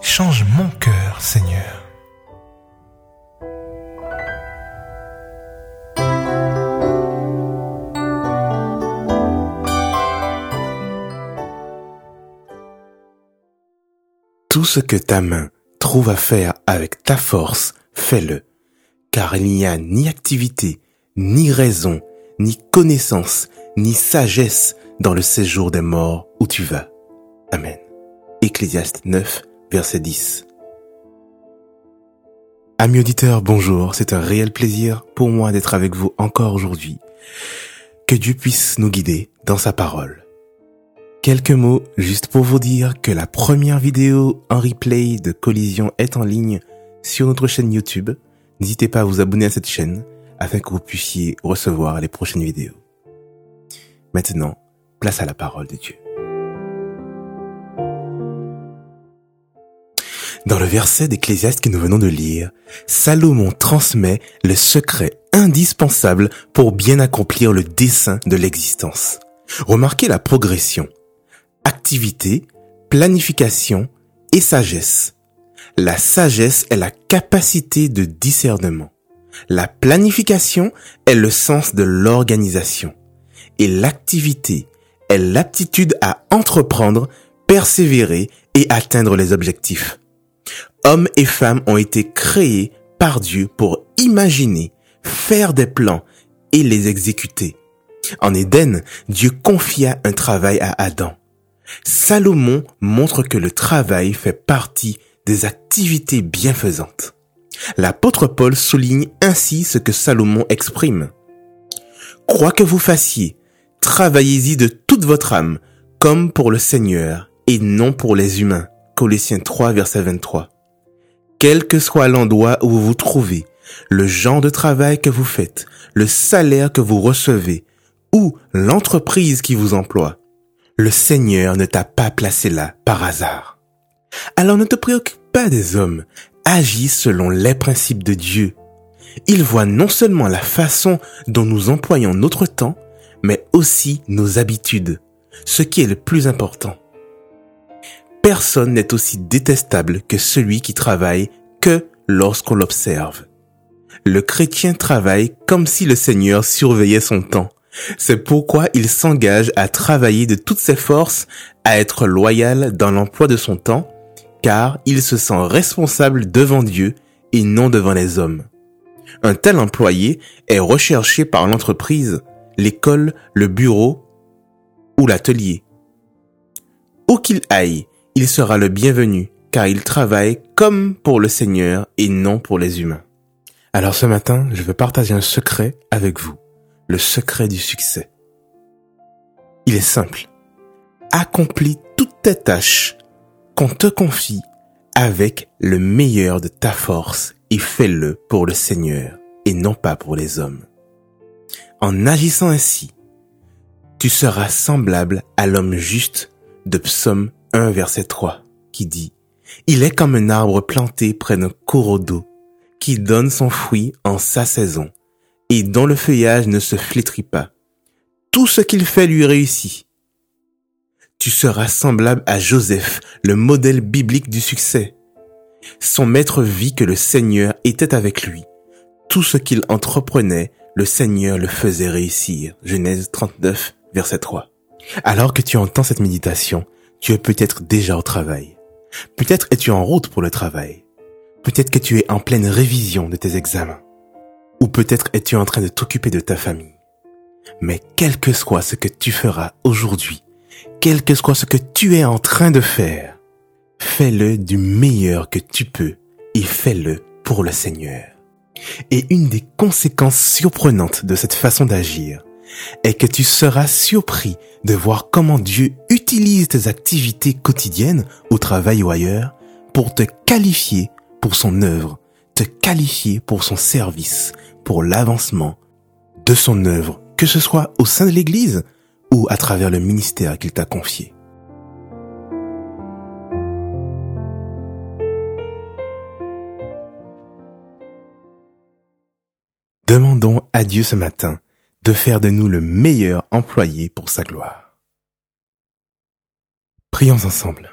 Change mon cœur, Seigneur. Tout ce que ta main trouve à faire avec ta force, fais-le, car il n'y a ni activité, ni raison, ni connaissance, ni sagesse dans le séjour des morts où tu vas. Amen. Ecclésiaste 9, verset 10. Amis auditeurs, bonjour. C'est un réel plaisir pour moi d'être avec vous encore aujourd'hui. Que Dieu puisse nous guider dans sa parole. Quelques mots juste pour vous dire que la première vidéo en replay de Collision est en ligne sur notre chaîne YouTube. N'hésitez pas à vous abonner à cette chaîne afin que vous puissiez recevoir les prochaines vidéos. Maintenant, place à la parole de Dieu. Dans le verset d'Ecclésiaste que nous venons de lire, Salomon transmet le secret indispensable pour bien accomplir le dessein de l'existence. Remarquez la progression activité, planification et sagesse. La sagesse est la capacité de discernement. La planification est le sens de l'organisation. Et l'activité est l'aptitude à entreprendre, persévérer et atteindre les objectifs. Hommes et femmes ont été créés par Dieu pour imaginer, faire des plans et les exécuter. En Éden, Dieu confia un travail à Adam. Salomon montre que le travail fait partie des activités bienfaisantes. L'apôtre Paul souligne ainsi ce que Salomon exprime. Quoi que vous fassiez, travaillez-y de toute votre âme, comme pour le Seigneur et non pour les humains. Colossiens 3, verset 23. Quel que soit l'endroit où vous vous trouvez, le genre de travail que vous faites, le salaire que vous recevez, ou l'entreprise qui vous emploie, le Seigneur ne t'a pas placé là par hasard. Alors ne te préoccupe pas des hommes, agis selon les principes de Dieu. Il voit non seulement la façon dont nous employons notre temps, mais aussi nos habitudes, ce qui est le plus important. Personne n'est aussi détestable que celui qui travaille que lorsqu'on l'observe. Le chrétien travaille comme si le Seigneur surveillait son temps. C'est pourquoi il s'engage à travailler de toutes ses forces, à être loyal dans l'emploi de son temps, car il se sent responsable devant Dieu et non devant les hommes. Un tel employé est recherché par l'entreprise, l'école, le bureau ou l'atelier. Où qu'il aille, il sera le bienvenu, car il travaille comme pour le Seigneur et non pour les humains. Alors ce matin, je veux partager un secret avec vous le secret du succès. Il est simple. Accomplis toutes tes tâches qu'on te confie avec le meilleur de ta force et fais-le pour le Seigneur et non pas pour les hommes. En agissant ainsi, tu seras semblable à l'homme juste de Psaume 1 verset 3 qui dit Il est comme un arbre planté près d'un courroux d'eau qui donne son fruit en sa saison et dont le feuillage ne se flétrit pas. Tout ce qu'il fait lui réussit. Tu seras semblable à Joseph, le modèle biblique du succès. Son maître vit que le Seigneur était avec lui. Tout ce qu'il entreprenait, le Seigneur le faisait réussir. Genèse 39, verset 3. Alors que tu entends cette méditation, tu es peut-être déjà au travail. Peut-être es-tu en route pour le travail. Peut-être que tu es en pleine révision de tes examens. Ou peut-être es-tu en train de t'occuper de ta famille. Mais quel que soit ce que tu feras aujourd'hui, quel que soit ce que tu es en train de faire, fais-le du meilleur que tu peux et fais-le pour le Seigneur. Et une des conséquences surprenantes de cette façon d'agir est que tu seras surpris de voir comment Dieu utilise tes activités quotidiennes au travail ou ailleurs pour te qualifier pour son œuvre, te qualifier pour son service, pour l'avancement de son œuvre, que ce soit au sein de l'Église ou à travers le ministère qu'il t'a confié. Demandons à Dieu ce matin de faire de nous le meilleur employé pour sa gloire. Prions ensemble.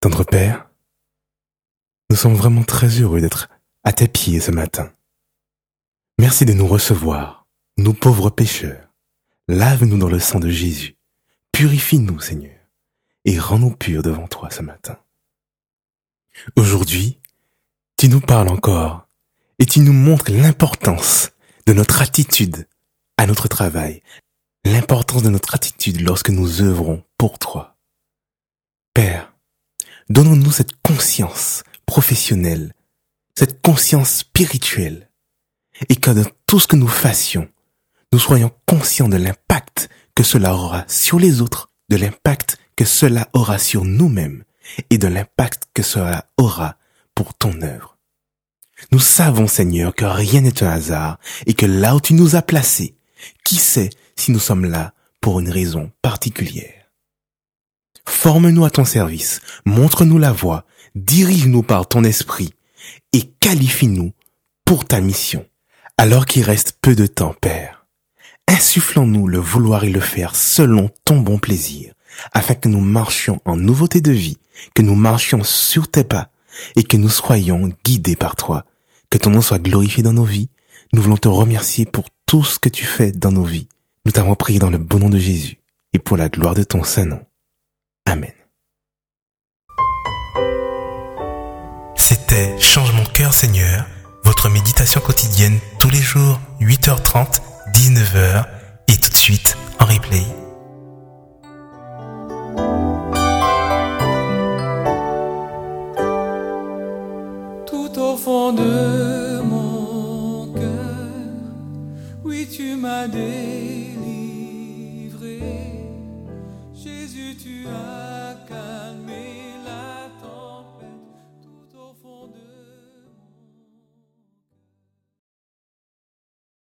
Tendre Père, nous sommes vraiment très heureux d'être à tes pieds ce matin. Merci de nous recevoir, nous pauvres pécheurs. Lave-nous dans le sang de Jésus. Purifie-nous, Seigneur, et rends-nous purs devant toi ce matin. Aujourd'hui, tu nous parles encore et tu nous montres l'importance de notre attitude à notre travail, l'importance de notre attitude lorsque nous œuvrons pour toi. Père, donnons-nous cette conscience professionnelle, cette conscience spirituelle et que dans tout ce que nous fassions, nous soyons conscients de l'impact que cela aura sur les autres, de l'impact que cela aura sur nous-mêmes et de l'impact que cela aura pour ton œuvre. Nous savons, Seigneur, que rien n'est un hasard et que là où tu nous as placés, qui sait si nous sommes là pour une raison particulière? Forme-nous à ton service, montre-nous la voie, dirige-nous par ton esprit et qualifie-nous pour ta mission alors qu'il reste peu de temps, Père. Insufflons-nous le vouloir et le faire selon ton bon plaisir, afin que nous marchions en nouveauté de vie, que nous marchions sur tes pas, et que nous soyons guidés par toi. Que ton nom soit glorifié dans nos vies. Nous voulons te remercier pour tout ce que tu fais dans nos vies. Nous t'avons prié dans le bon nom de Jésus, et pour la gloire de ton saint nom. Amen. C'était Change mon cœur Seigneur votre méditation quotidienne tous les jours, 8h30, 19h et tout de suite en replay. Tu as calmé.